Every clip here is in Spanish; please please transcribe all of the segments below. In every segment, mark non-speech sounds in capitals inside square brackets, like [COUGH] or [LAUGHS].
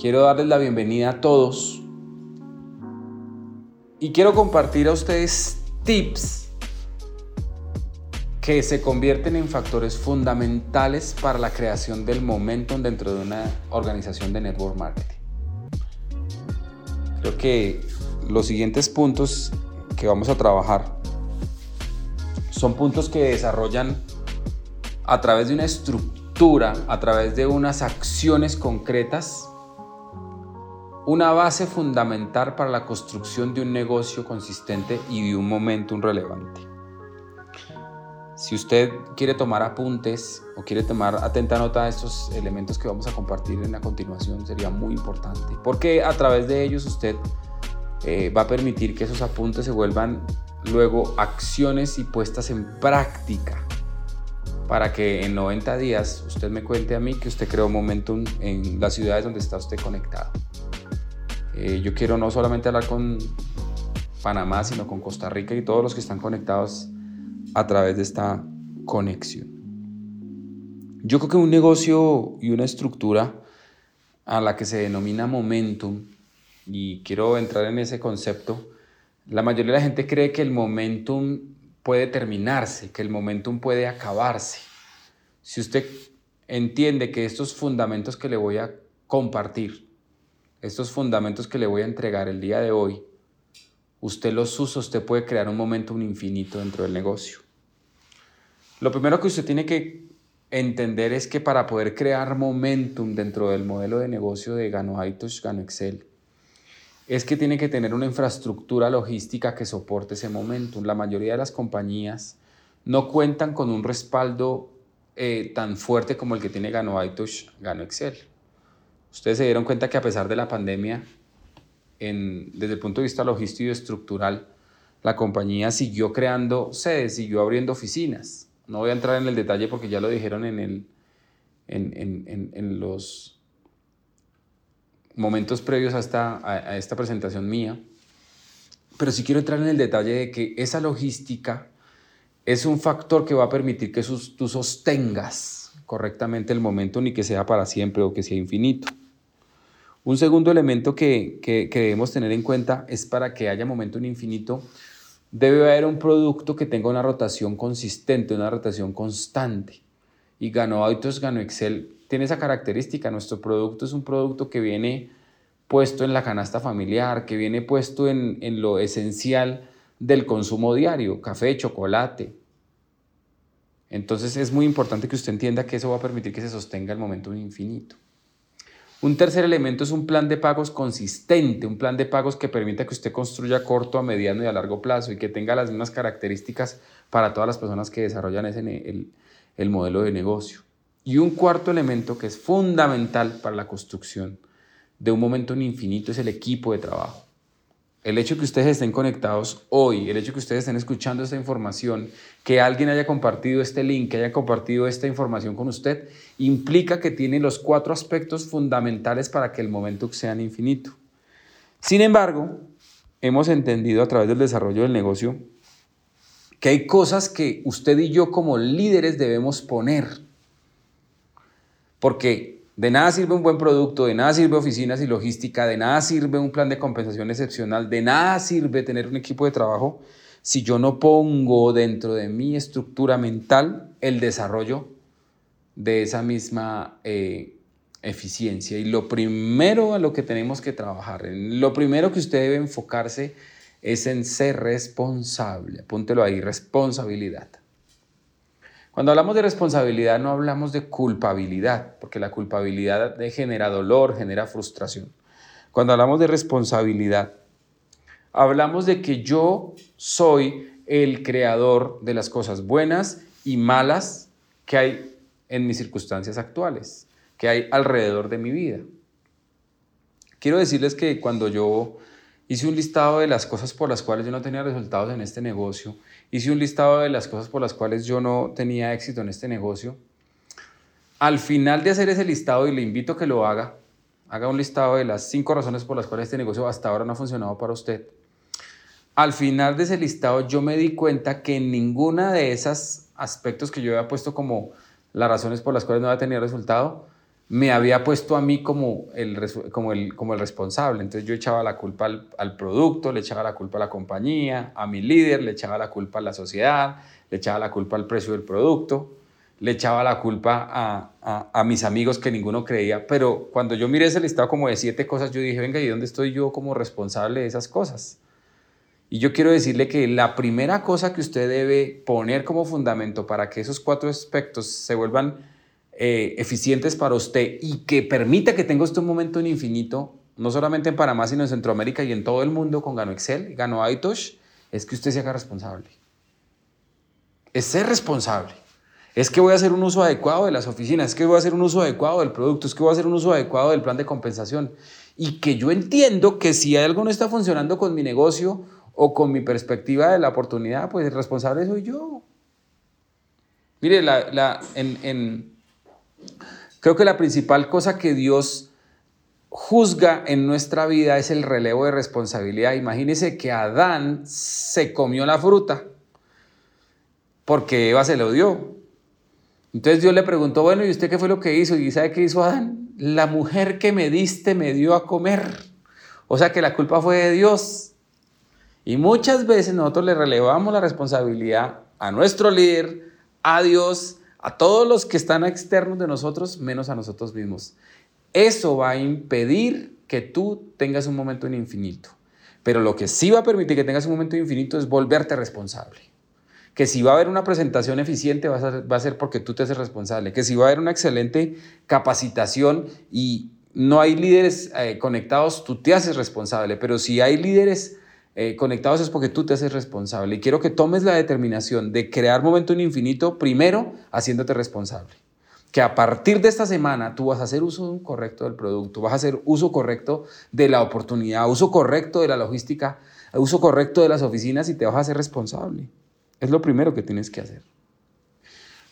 Quiero darles la bienvenida a todos y quiero compartir a ustedes tips que se convierten en factores fundamentales para la creación del momentum dentro de una organización de network marketing. Creo que los siguientes puntos que vamos a trabajar son puntos que desarrollan a través de una estructura, a través de unas acciones concretas, una base fundamental para la construcción de un negocio consistente y de un momentum relevante. Si usted quiere tomar apuntes o quiere tomar atenta nota de estos elementos que vamos a compartir en la continuación, sería muy importante, porque a través de ellos usted eh, va a permitir que esos apuntes se vuelvan luego acciones y puestas en práctica para que en 90 días usted me cuente a mí que usted creó momentum en las ciudades donde está usted conectado. Eh, yo quiero no solamente hablar con Panamá, sino con Costa Rica y todos los que están conectados a través de esta conexión. Yo creo que un negocio y una estructura a la que se denomina momentum, y quiero entrar en ese concepto, la mayoría de la gente cree que el momentum puede terminarse, que el momentum puede acabarse. Si usted entiende que estos fundamentos que le voy a compartir, estos fundamentos que le voy a entregar el día de hoy, usted los usa, usted puede crear un momentum infinito dentro del negocio. Lo primero que usted tiene que entender es que para poder crear momentum dentro del modelo de negocio de Gano Gano Excel, es que tiene que tener una infraestructura logística que soporte ese momentum. La mayoría de las compañías no cuentan con un respaldo eh, tan fuerte como el que tiene Gano Gano Excel. Ustedes se dieron cuenta que a pesar de la pandemia, desde el punto de vista logístico y estructural, la compañía siguió creando sedes, siguió abriendo oficinas. No voy a entrar en el detalle porque ya lo dijeron en, los momentos previos a esta, a, esta presentación mía. Pero sí quiero entrar en el detalle de que esa logística es un factor que va a permitir que tú sostengas correctamente el momento ni que sea para siempre o que sea infinito. Un segundo elemento que, debemos tener en cuenta es para que haya momento en infinito, debe haber un producto que tenga una rotación consistente, una rotación constante. Y Gano Autos, Gano Excel tiene esa característica. Nuestro producto es un producto que viene puesto en la canasta familiar, que viene puesto en lo esencial del consumo diario, café, chocolate. Entonces es muy importante que usted entienda que eso va a permitir que se sostenga el momento infinito. Un tercer elemento es un plan de pagos consistente, un plan de pagos que permita que usted construya a corto, a mediano y a largo plazo y que tenga las mismas características para todas las personas que desarrollan ese, el, el modelo de negocio. Y un cuarto elemento que es fundamental para la construcción de un momento infinito es el equipo de trabajo. El hecho que ustedes estén conectados hoy, el hecho que ustedes estén escuchando esta información, que alguien haya compartido este link, que haya compartido esta información con usted, implica que tiene los cuatro aspectos fundamentales para que el momento sea infinito. Sin embargo, hemos entendido a través del desarrollo del negocio que hay cosas que usted y yo como líderes debemos poner. Porque de nada sirve un buen producto, de nada sirve oficinas y logística, de nada sirve un plan de compensación excepcional, de nada sirve tener un equipo de trabajo si yo no pongo dentro de mi estructura mental el desarrollo de esa misma eh, eficiencia. Y lo primero a lo que tenemos que trabajar, lo primero que usted debe enfocarse es en ser responsable. Apúntelo ahí, responsabilidad. Cuando hablamos de responsabilidad no hablamos de culpabilidad, porque la culpabilidad genera dolor, genera frustración. Cuando hablamos de responsabilidad, hablamos de que yo soy el creador de las cosas buenas y malas que hay en mis circunstancias actuales, que hay alrededor de mi vida. Quiero decirles que cuando yo hice un listado de las cosas por las cuales yo no tenía resultados en este negocio hice un listado de las cosas por las cuales yo no tenía éxito en este negocio. Al final de hacer ese listado, y le invito a que lo haga, haga un listado de las cinco razones por las cuales este negocio hasta ahora no ha funcionado para usted. Al final de ese listado yo me di cuenta que ninguna de esos aspectos que yo había puesto como las razones por las cuales no había tenido resultado, me había puesto a mí como el, como el, como el responsable. Entonces yo echaba la culpa al, producto, le echaba la culpa a la compañía, a mi líder, le echaba la culpa a la sociedad, le echaba la culpa al precio del producto, le echaba la culpa a, a, a mis amigos que ninguno creía. Pero cuando yo miré ese listado como de siete cosas, yo dije, venga, ¿y dónde estoy yo como responsable de esas cosas? Y yo quiero decirle que la primera cosa que usted debe poner como fundamento para que esos cuatro aspectos se vuelvan eh, eficientes para usted y que permita que tenga usted un momento en infinito, no solamente en Panamá, sino en Centroamérica y en todo el mundo con Gano Excel, Gano Aitosh, es que usted se haga responsable. Es ser responsable. Es que voy a hacer un uso adecuado de las oficinas, es que voy a hacer un uso adecuado del producto, es que voy a hacer un uso adecuado del plan de compensación. Y que yo entiendo que si algo no está funcionando con mi negocio o con mi perspectiva de la oportunidad, pues el responsable soy yo. Mire, la, en Creo que la principal cosa que Dios juzga en nuestra vida es el relevo de responsabilidad. Imagínese que Adán se comió la fruta porque Eva se lo dio. Entonces Dios le preguntó, bueno, ¿y usted qué fue lo que hizo? ¿Y sabe qué hizo Adán? La mujer que me diste me dio a comer. O sea que la culpa fue de Dios. Y muchas veces nosotros le relevamos la responsabilidad a nuestro líder, a Dios, a todos los que están externos de nosotros, menos a nosotros mismos. Eso va a impedir que tú tengas un momento en infinito. Pero lo que sí va a permitir que tengas un momento infinito es volverte responsable. Que si va a haber una presentación eficiente va a ser, porque tú te haces responsable. Que si va a haber una excelente capacitación y no hay líderes eh, conectados, tú te haces responsable. Pero si hay líderes eh, conectados es porque tú te haces responsable. Y quiero que tomes la determinación de crear momento en infinito, primero haciéndote responsable. Que a partir de esta semana tú vas a hacer uso correcto del producto, vas a hacer uso correcto de la oportunidad, uso correcto de la logística, uso correcto de las oficinas y te vas a hacer responsable. Es lo primero que tienes que hacer.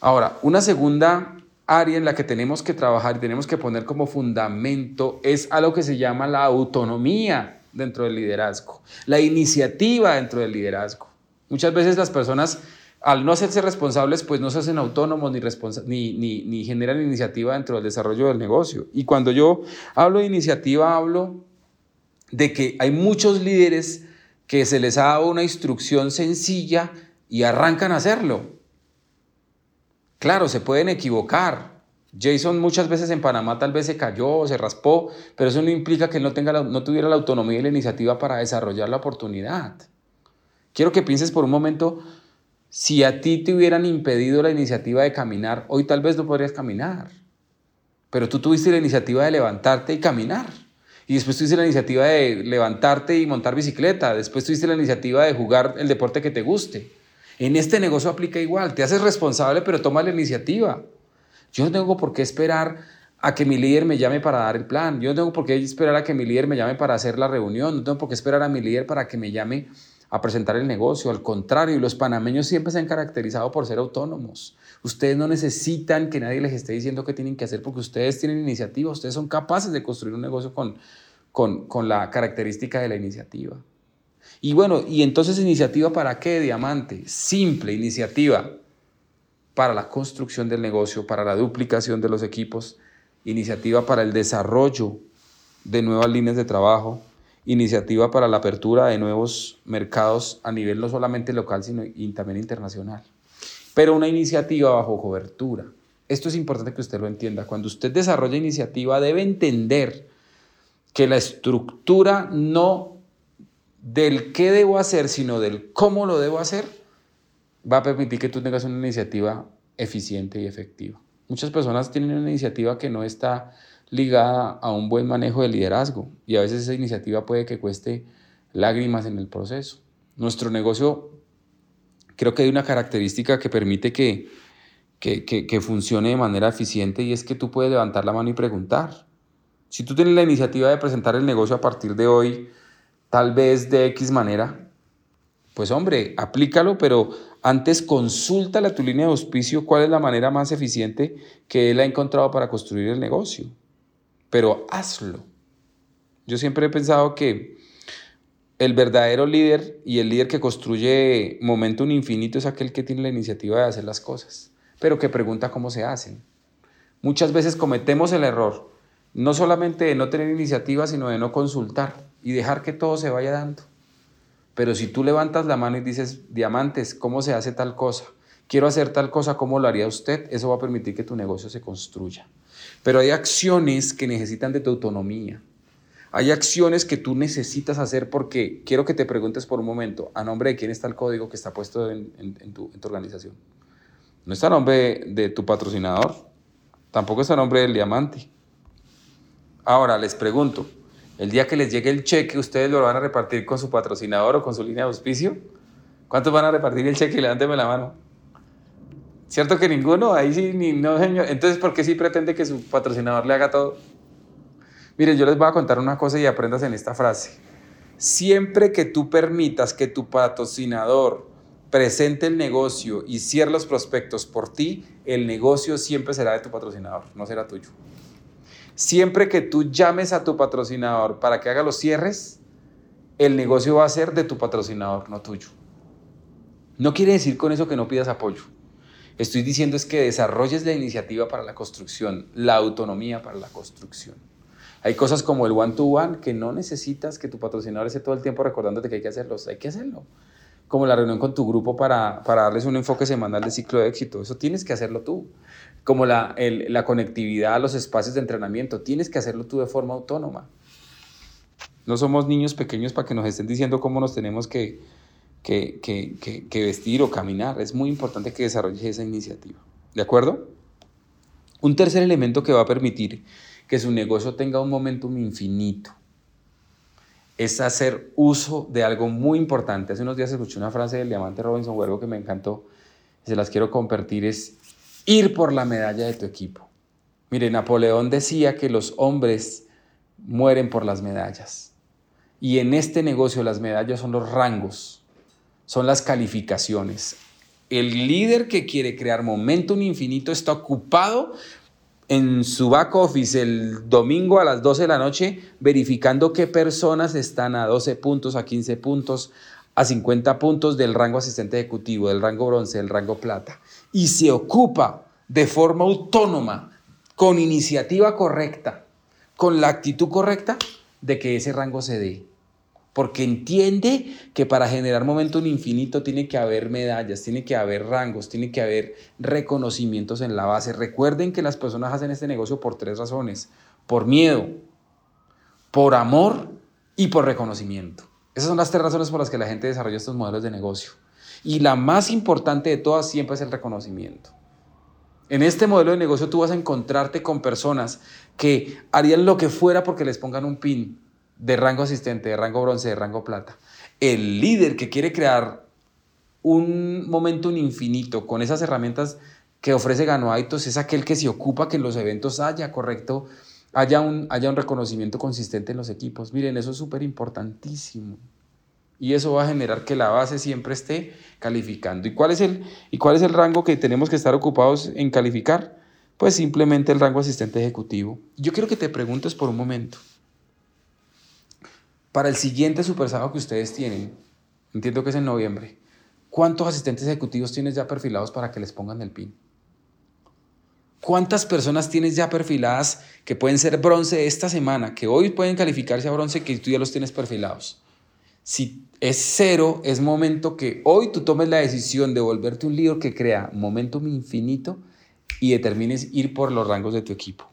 Ahora, una segunda área en la que tenemos que trabajar y tenemos que poner como fundamento es a lo que se llama la autonomía dentro del liderazgo, la iniciativa dentro del liderazgo. Muchas veces las personas, al no hacerse responsables, pues no se hacen autónomos ni, ni, ni, generan iniciativa dentro del desarrollo del negocio. Y cuando yo hablo de iniciativa, hablo de que hay muchos líderes que se les ha dado una instrucción sencilla y arrancan a hacerlo. Claro, se pueden equivocar, Jason muchas veces en Panamá tal vez se cayó, se raspó, pero eso no implica que no, tenga no tuviera la autonomía y la iniciativa para desarrollar la oportunidad. Quiero que pienses por un momento, si a ti te hubieran impedido la iniciativa de caminar, hoy tal vez no podrías caminar, pero tú tuviste la iniciativa de levantarte y caminar. Y después tuviste la iniciativa de levantarte y montar bicicleta. Después tuviste la iniciativa de jugar el deporte que te guste. En este negocio aplica igual. Te haces responsable, pero toma la iniciativa. Yo no tengo por qué esperar a que mi líder me llame para dar el plan. Yo no tengo por qué esperar a que mi líder me llame para hacer la reunión. No tengo por qué esperar a mi líder para que me llame a presentar el negocio. Al contrario, los panameños siempre se han caracterizado por ser autónomos. Ustedes no necesitan que nadie les esté diciendo qué tienen que hacer porque ustedes tienen iniciativa. Ustedes son capaces de construir un negocio con, con, con la característica de la iniciativa. Y bueno, ¿y entonces iniciativa para qué, Diamante? Simple, iniciativa para la construcción del negocio, para la duplicación de los equipos, iniciativa para el desarrollo de nuevas líneas de trabajo, iniciativa para la apertura de nuevos mercados a nivel no solamente local, sino también internacional. Pero una iniciativa bajo cobertura. Esto es importante que usted lo entienda. Cuando usted desarrolla iniciativa, debe entender que la estructura no del qué debo hacer, sino del cómo lo debo hacer, va a permitir que tú tengas una iniciativa eficiente y efectiva. Muchas personas tienen una iniciativa que no está ligada a un buen manejo de liderazgo y a veces esa iniciativa puede que cueste lágrimas en el proceso. Nuestro negocio creo que hay una característica que permite que, que, que, funcione de manera eficiente y es que tú puedes levantar la mano y preguntar. Si tú tienes la iniciativa de presentar el negocio a partir de hoy, tal vez de X manera, pues hombre, aplícalo, pero antes consúltale a tu línea de auspicio cuál es la manera más eficiente que él ha encontrado para construir el negocio. Pero hazlo. Yo siempre he pensado que el verdadero líder y el líder que construye momentum infinito es aquel que tiene la iniciativa de hacer las cosas, pero que pregunta cómo se hacen. Muchas veces cometemos el error, no solamente de no tener iniciativa, sino de no consultar y dejar que todo se vaya dando. Pero si tú levantas la mano y dices, diamantes, ¿cómo se hace tal cosa? Quiero hacer tal cosa, ¿cómo lo haría usted? Eso va a permitir que tu negocio se construya. Pero hay acciones que necesitan de tu autonomía. Hay acciones que tú necesitas hacer porque quiero que te preguntes por un momento, ¿a nombre de quién está el código que está puesto en, tu, organización? No está a nombre de, tu patrocinador, tampoco está a nombre del diamante. Ahora les pregunto, el día que les llegue el cheque, ¿ustedes lo van a repartir con su patrocinador o con su línea de auspicio? ¿Cuántos van a repartir el cheque? Levánteme la mano. ¿Cierto que ninguno? Ahí sí, ni no, señor. Entonces, ¿por qué sí pretende que su patrocinador le haga todo? Miren, yo les voy a contar una cosa y aprendas en esta frase. Siempre que tú permitas que tu patrocinador presente el negocio y cierre los prospectos por ti, el negocio siempre será de tu patrocinador, no será tuyo. Siempre que tú llames a tu patrocinador para que haga los cierres, el negocio va a ser de tu patrocinador, no tuyo. No quiere decir con eso que no pidas apoyo. Estoy diciendo es que desarrolles la iniciativa para la construcción, la autonomía para la construcción. Hay cosas como el one-to-one que no necesitas que tu patrocinador esté todo el tiempo recordándote que hay que hacerlos, hay que hacerlo. Como la reunión con tu grupo para, para darles un enfoque semanal de ciclo de éxito, eso tienes que hacerlo tú. Como la, la conectividad a los espacios de entrenamiento, tienes que hacerlo tú de forma autónoma. No somos niños pequeños para que nos estén diciendo cómo nos tenemos que, que, que, vestir o caminar. Es muy importante que desarrolles esa iniciativa. ¿De acuerdo? Un tercer elemento que va a permitir que su negocio tenga un momentum infinito. Es hacer uso de algo muy importante. Hace unos días escuché una frase del diamante Robinson Huergo que me encantó. Se las quiero compartir. Es ir por la medalla de tu equipo. Mire, Napoleón decía que los hombres mueren por las medallas. Y en este negocio las medallas son los rangos, son las calificaciones. El líder que quiere crear momentum infinito está ocupado en su back office el domingo a las 12 de la noche verificando qué personas están a 12 puntos, a 15 puntos, a 50 puntos del rango asistente ejecutivo, del rango bronce, del rango plata. Y se ocupa de forma autónoma, con iniciativa correcta, con la actitud correcta de que ese rango se dé porque entiende que para generar momento infinito tiene que haber medallas, tiene que haber rangos, tiene que haber reconocimientos en la base. Recuerden que las personas hacen este negocio por tres razones, por miedo, por amor y por reconocimiento. Esas son las tres razones por las que la gente desarrolla estos modelos de negocio. Y la más importante de todas siempre es el reconocimiento. En este modelo de negocio tú vas a encontrarte con personas que harían lo que fuera porque les pongan un pin, de rango asistente, de rango bronce, de rango plata. El líder que quiere crear un momento infinito con esas herramientas que ofrece Ganoaitos es aquel que se ocupa que en los eventos haya, correcto, haya un, haya un reconocimiento consistente en los equipos. Miren, eso es súper importantísimo. Y eso va a generar que la base siempre esté calificando. ¿Y cuál, es el, ¿Y cuál es el rango que tenemos que estar ocupados en calificar? Pues simplemente el rango asistente ejecutivo. Yo quiero que te preguntes por un momento. Para el siguiente super sábado que ustedes tienen, entiendo que es en noviembre, ¿cuántos asistentes ejecutivos tienes ya perfilados para que les pongan el PIN? ¿Cuántas personas tienes ya perfiladas que pueden ser bronce esta semana, que hoy pueden calificarse a bronce, que tú ya los tienes perfilados? Si es cero, es momento que hoy tú tomes la decisión de volverte un líder que crea momentum infinito y determines ir por los rangos de tu equipo.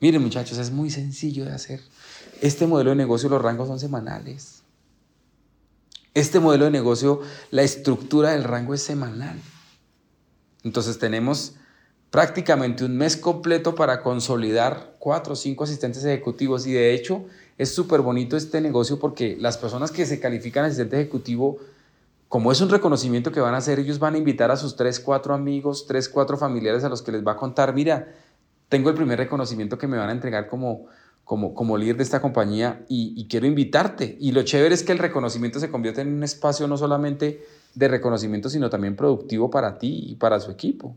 Miren muchachos, es muy sencillo de hacer. Este modelo de negocio, los rangos son semanales. Este modelo de negocio, la estructura del rango es semanal. Entonces tenemos prácticamente un mes completo para consolidar cuatro o cinco asistentes ejecutivos y de hecho es súper bonito este negocio porque las personas que se califican asistente ejecutivo, como es un reconocimiento que van a hacer, ellos van a invitar a sus tres, cuatro amigos, tres, cuatro familiares a los que les va a contar, mira, tengo el primer reconocimiento que me van a entregar como como, como líder de esta compañía y, quiero invitarte. Y lo chévere es que el reconocimiento se convierte en un espacio no solamente de reconocimiento, sino también productivo para ti y para su equipo.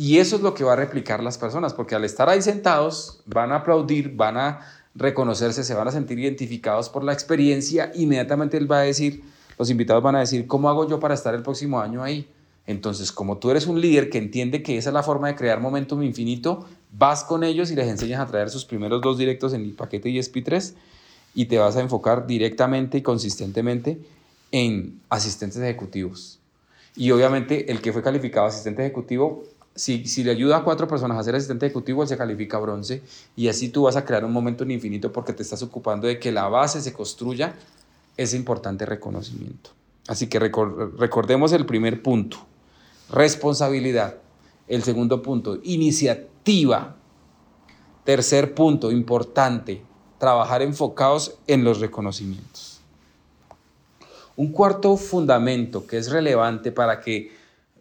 Y eso es lo que va a replicar las personas, porque al estar ahí sentados van a aplaudir, van a reconocerse, se van a sentir identificados por la experiencia, inmediatamente él va a decir, los invitados van a decir, ¿cómo hago yo para estar el próximo año ahí? Entonces, como tú eres un líder que entiende que esa es la forma de crear momentum infinito, vas con ellos y les enseñas a traer sus primeros dos directos en el paquete ESP3 y te vas a enfocar directamente y consistentemente en asistentes ejecutivos. Y obviamente el que fue calificado asistente ejecutivo, si, si le ayuda a cuatro personas a ser asistente ejecutivo, él se califica bronce y así tú vas a crear un momento en infinito porque te estás ocupando de que la base se construya ese importante reconocimiento. Así que recordemos el primer punto, responsabilidad. El segundo punto, iniciativa. Tercer punto, importante, trabajar enfocados en los reconocimientos. Un cuarto fundamento que es relevante para que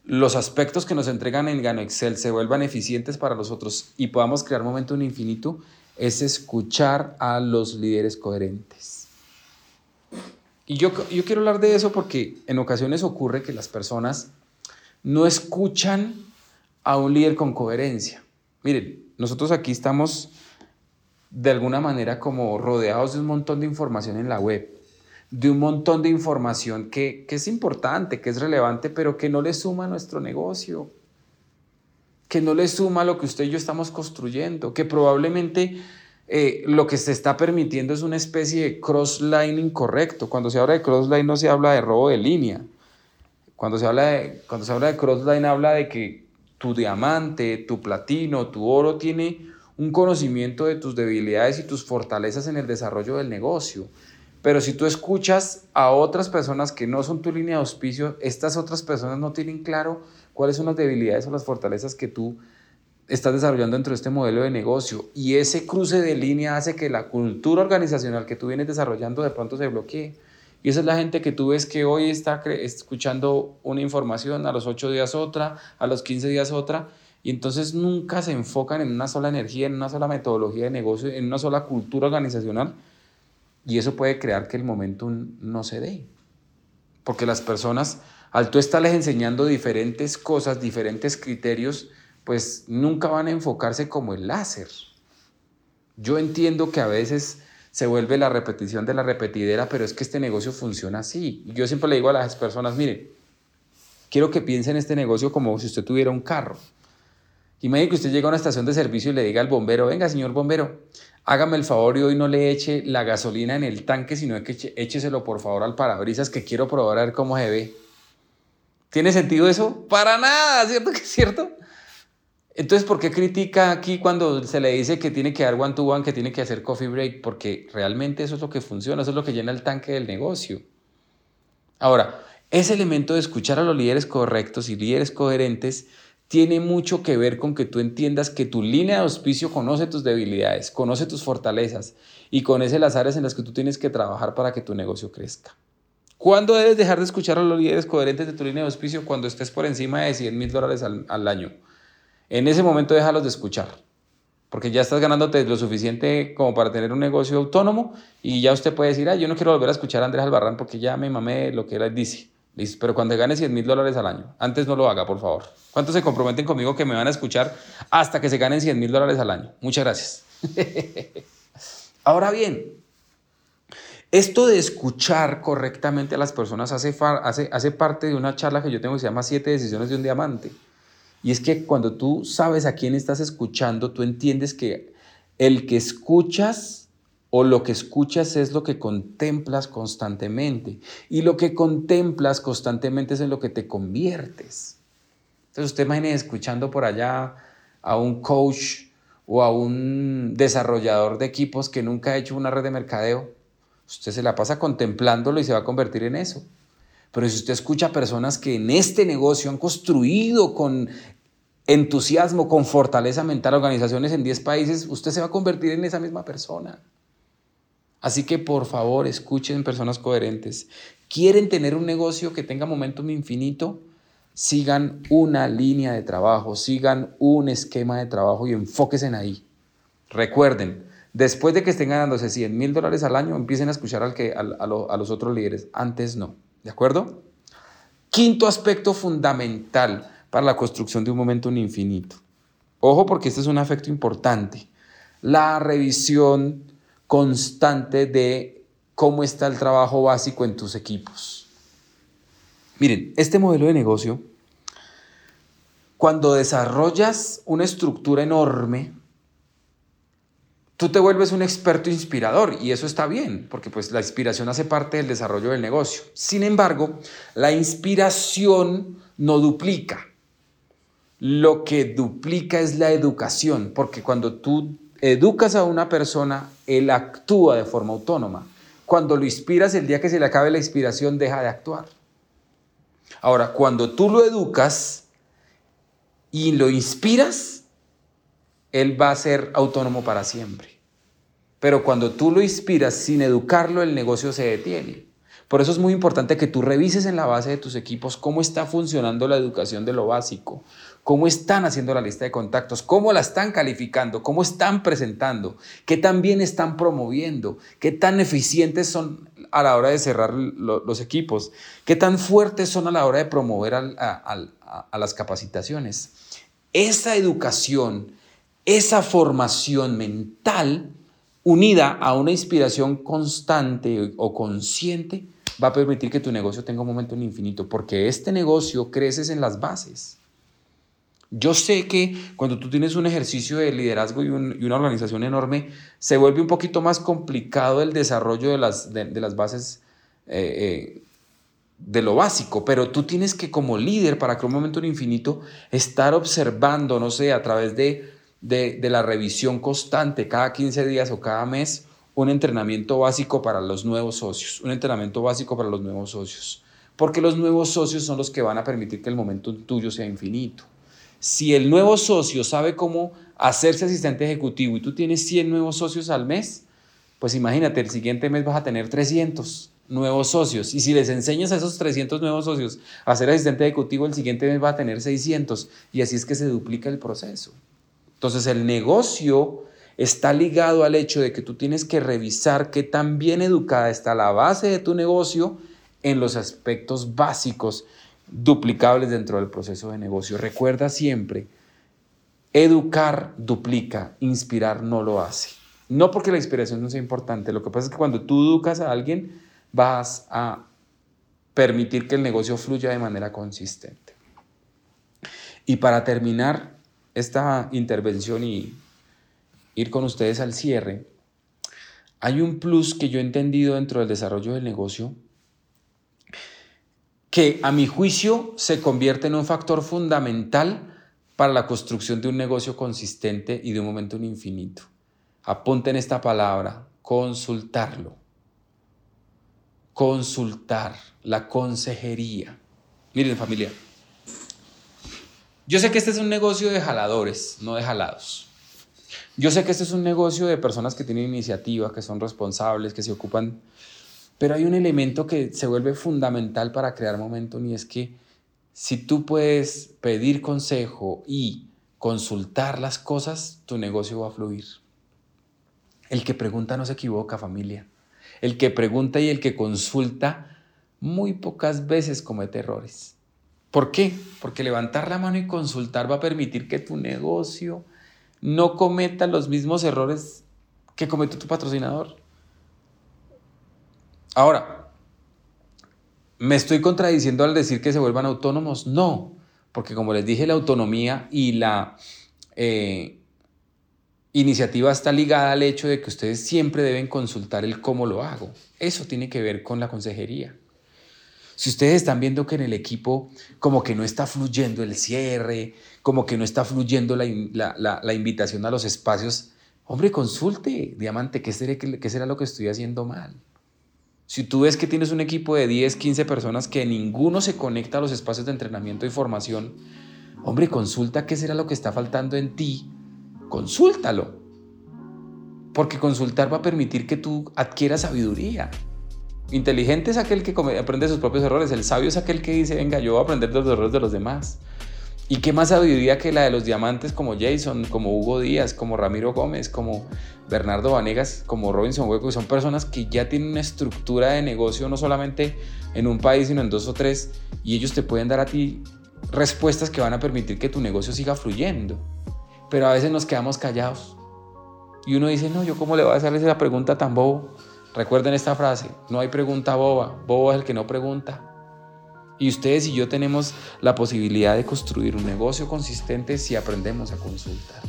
los aspectos que nos entregan en Gano Excel se vuelvan eficientes para nosotros y podamos crear momento en infinito es escuchar a los líderes coherentes. Y yo, yo quiero hablar de eso porque en ocasiones ocurre que las personas no escuchan a un líder con coherencia. Miren, nosotros aquí estamos de alguna manera como rodeados de un montón de información en la web, de un montón de información que, es importante, que es relevante, pero que no le suma a nuestro negocio, que no le suma a lo que usted y yo estamos construyendo, que probablemente eh, lo que se está permitiendo es una especie de crossline incorrecto. Cuando se habla de crossline no se habla de robo de línea. Cuando se habla de, cuando se habla de crossline habla de que tu diamante, tu platino, tu oro tiene un conocimiento de tus debilidades y tus fortalezas en el desarrollo del negocio. Pero si tú escuchas a otras personas que no son tu línea de auspicio, estas otras personas no tienen claro cuáles son las debilidades o las fortalezas que tú estás desarrollando dentro de este modelo de negocio. Y ese cruce de línea hace que la cultura organizacional que tú vienes desarrollando de pronto se bloquee. Y esa es la gente que tú ves que hoy está escuchando una información, a los 8 días otra, a los 15 días otra, y entonces nunca se enfocan en una sola energía, en una sola metodología de negocio, en una sola cultura organizacional. Y eso puede crear que el momentum no se dé. Porque las personas, al tú estarles enseñando diferentes cosas, diferentes criterios, pues nunca van a enfocarse como el láser. Yo entiendo que a veces se vuelve la repetición de la repetidera, pero es que este negocio funciona así. Yo siempre le digo a las personas, mire, quiero que piensen este negocio como si usted tuviera un carro. Imagínate que usted llega a una estación de servicio y le diga al bombero, venga señor bombero, hágame el favor y hoy no le eche la gasolina en el tanque, sino que écheselo por favor al parabrisas que quiero probar a ver cómo se ve. ¿Tiene sentido eso? Para nada, ¿cierto que es cierto? Entonces, ¿por qué critica aquí cuando se le dice que tiene que dar one to one, que tiene que hacer coffee break? Porque realmente eso es lo que funciona, eso es lo que llena el tanque del negocio. Ahora, ese elemento de escuchar a los líderes correctos y líderes coherentes tiene mucho que ver con que tú entiendas que tu línea de auspicio conoce tus debilidades, conoce tus fortalezas y conoce las áreas en las que tú tienes que trabajar para que tu negocio crezca. ¿Cuándo debes dejar de escuchar a los líderes coherentes de tu línea de auspicio? Cuando estés por encima de 100 mil dólares al, año. En ese momento déjalos de escuchar, porque ya estás ganándote lo suficiente como para tener un negocio autónomo y ya usted puede decir, ah, yo no quiero volver a escuchar a Andrés Albarrán porque ya me mamé lo que él dice. Pero cuando gane 100 mil dólares al año, antes no lo haga, por favor. ¿Cuántos se comprometen conmigo que me van a escuchar hasta que se ganen 100 mil dólares al año? Muchas gracias. [LAUGHS] Ahora bien, esto de escuchar correctamente a las personas hace, hace parte de una charla que yo tengo que se llama Siete decisiones de un diamante. Y es que cuando tú sabes a quién estás escuchando, tú entiendes que el que escuchas o lo que escuchas es lo que contemplas constantemente. Y lo que contemplas constantemente es en lo que te conviertes. Entonces usted imagine escuchando por allá a un coach o a un desarrollador de equipos que nunca ha hecho una red de mercadeo. Usted se la pasa contemplándolo y se va a convertir en eso. Pero si usted escucha a personas que en este negocio han construido con entusiasmo, con fortaleza mental organizaciones en 10 países, usted se va a convertir en esa misma persona. Así que por favor, escuchen personas coherentes. ¿Quieren tener un negocio que tenga momentum infinito? Sigan una línea de trabajo, sigan un esquema de trabajo y enfóquense en ahí. Recuerden, después de que estén ganándose 100 mil dólares al año, empiecen a escuchar al que, a, los otros líderes. Antes no. ¿De acuerdo? Quinto aspecto fundamental para la construcción de un momentum infinito. Ojo porque este es un aspecto importante. La revisión constante de cómo está el trabajo básico en tus equipos. Miren, este modelo de negocio cuando desarrollas una estructura enorme, tú te vuelves un experto inspirador y eso está bien, porque pues la inspiración hace parte del desarrollo del negocio. Sin embargo, la inspiración no duplica. Lo que duplica es la educación, porque cuando tú educas a una persona, él actúa de forma autónoma. Cuando lo inspiras, el día que se le acabe la inspiración, deja de actuar. Ahora, cuando tú lo educas y lo inspiras, él va a ser autónomo para siempre. Pero cuando tú lo inspiras sin educarlo, el negocio se detiene. Por eso es muy importante que tú revises en la base de tus equipos cómo está funcionando la educación de lo básico, cómo están haciendo la lista de contactos, cómo la están calificando, cómo están presentando, qué tan bien están promoviendo, qué tan eficientes son a la hora de cerrar los equipos, qué tan fuertes son a la hora de promover a las capacitaciones. Esa educación, esa formación mental, unida a una inspiración constante o consciente, va a permitir que tu negocio tenga un momento en infinito, porque este negocio creces en las bases. Yo sé que cuando tú tienes un ejercicio de liderazgo y, una organización enorme, se vuelve un poquito más complicado el desarrollo de las, de, las bases eh, eh, de lo básico, pero tú tienes que como líder, para que un momento en infinito, estar observando, no sé, a través de, de, de la revisión constante, cada 15 días o cada mes, un entrenamiento básico para los nuevos socios, un entrenamiento básico para los nuevos socios, porque los nuevos socios son los que van a permitir que el momento tuyo sea infinito. Si el nuevo socio sabe cómo hacerse asistente ejecutivo y tú tienes 100 nuevos socios al mes, pues imagínate, el siguiente mes vas a tener 300 nuevos socios. Y si les enseñas a esos 300 nuevos socios a ser asistente ejecutivo, el siguiente mes va a tener 600. Y así es que se duplica el proceso. Entonces el negocio está ligado al hecho de que tú tienes que revisar qué tan bien educada está la base de tu negocio en los aspectos básicos duplicables dentro del proceso de negocio. Recuerda siempre, educar duplica, inspirar no lo hace. No porque la inspiración no sea importante, lo que pasa es que cuando tú educas a alguien vas a permitir que el negocio fluya de manera consistente. Y para terminar esta intervención y ir con ustedes al cierre, hay un plus que yo he entendido dentro del desarrollo del negocio que a mi juicio se convierte en un factor fundamental para la construcción de un negocio consistente y de un momento en infinito. Apunten esta palabra, consultarlo. Consultar, la consejería. Miren familia, yo sé que este es un negocio de jaladores, no de jalados. Yo sé que este es un negocio de personas que tienen iniciativa, que son responsables, que se ocupan, pero hay un elemento que se vuelve fundamental para crear momentum y es que si tú puedes pedir consejo y consultar las cosas, tu negocio va a fluir. El que pregunta no se equivoca, familia. El que pregunta y el que consulta muy pocas veces comete errores. ¿Por qué? Porque levantar la mano y consultar va a permitir que tu negocio no cometa los mismos errores que cometió tu patrocinador. Ahora, ¿me estoy contradiciendo al decir que se vuelvan autónomos? No, porque como les dije, la autonomía y la eh, iniciativa está ligada al hecho de que ustedes siempre deben consultar el cómo lo hago. Eso tiene que ver con la consejería. Si ustedes están viendo que en el equipo como que no está fluyendo el cierre, como que no está fluyendo la, invitación a los espacios, hombre, consulte, diamante, ¿qué será, ¿qué será lo que estoy haciendo mal? Si tú ves que tienes un equipo de 10, 15 personas que ninguno se conecta a los espacios de entrenamiento y formación, hombre, consulta qué será lo que está faltando en ti, consúltalo. Porque consultar va a permitir que tú adquieras sabiduría. Inteligente es aquel que aprende sus propios errores. El sabio es aquel que dice, venga, yo voy a aprender de los errores de los demás. ¿Y qué más sabiduría que la de los diamantes como Jason, como Hugo Díaz, como Ramiro Gómez, como Bernardo Vanegas, como Robinson Hueco, son personas que ya tienen una estructura de negocio no solamente en un país, sino en dos o tres, y ellos te pueden dar a ti respuestas que van a permitir que tu negocio siga fluyendo. Pero a veces nos quedamos callados. Y uno dice, no, yo cómo le voy a hacer esa pregunta tan bobo. Recuerden esta frase, no hay pregunta boba, bobo es el que no pregunta. Y ustedes y yo tenemos la posibilidad de construir un negocio consistente si aprendemos a consultar.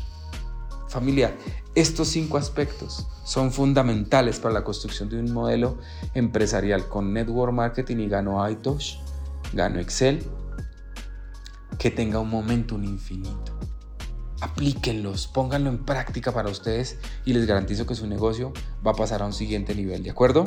Familia, estos cinco aspectos son fundamentales para la construcción de un modelo empresarial con network marketing y gano iTouch, gano Excel, que tenga un momentum infinito. Aplíquenlos, pónganlo en práctica para ustedes y les garantizo que su negocio va a pasar a un siguiente nivel, ¿de acuerdo?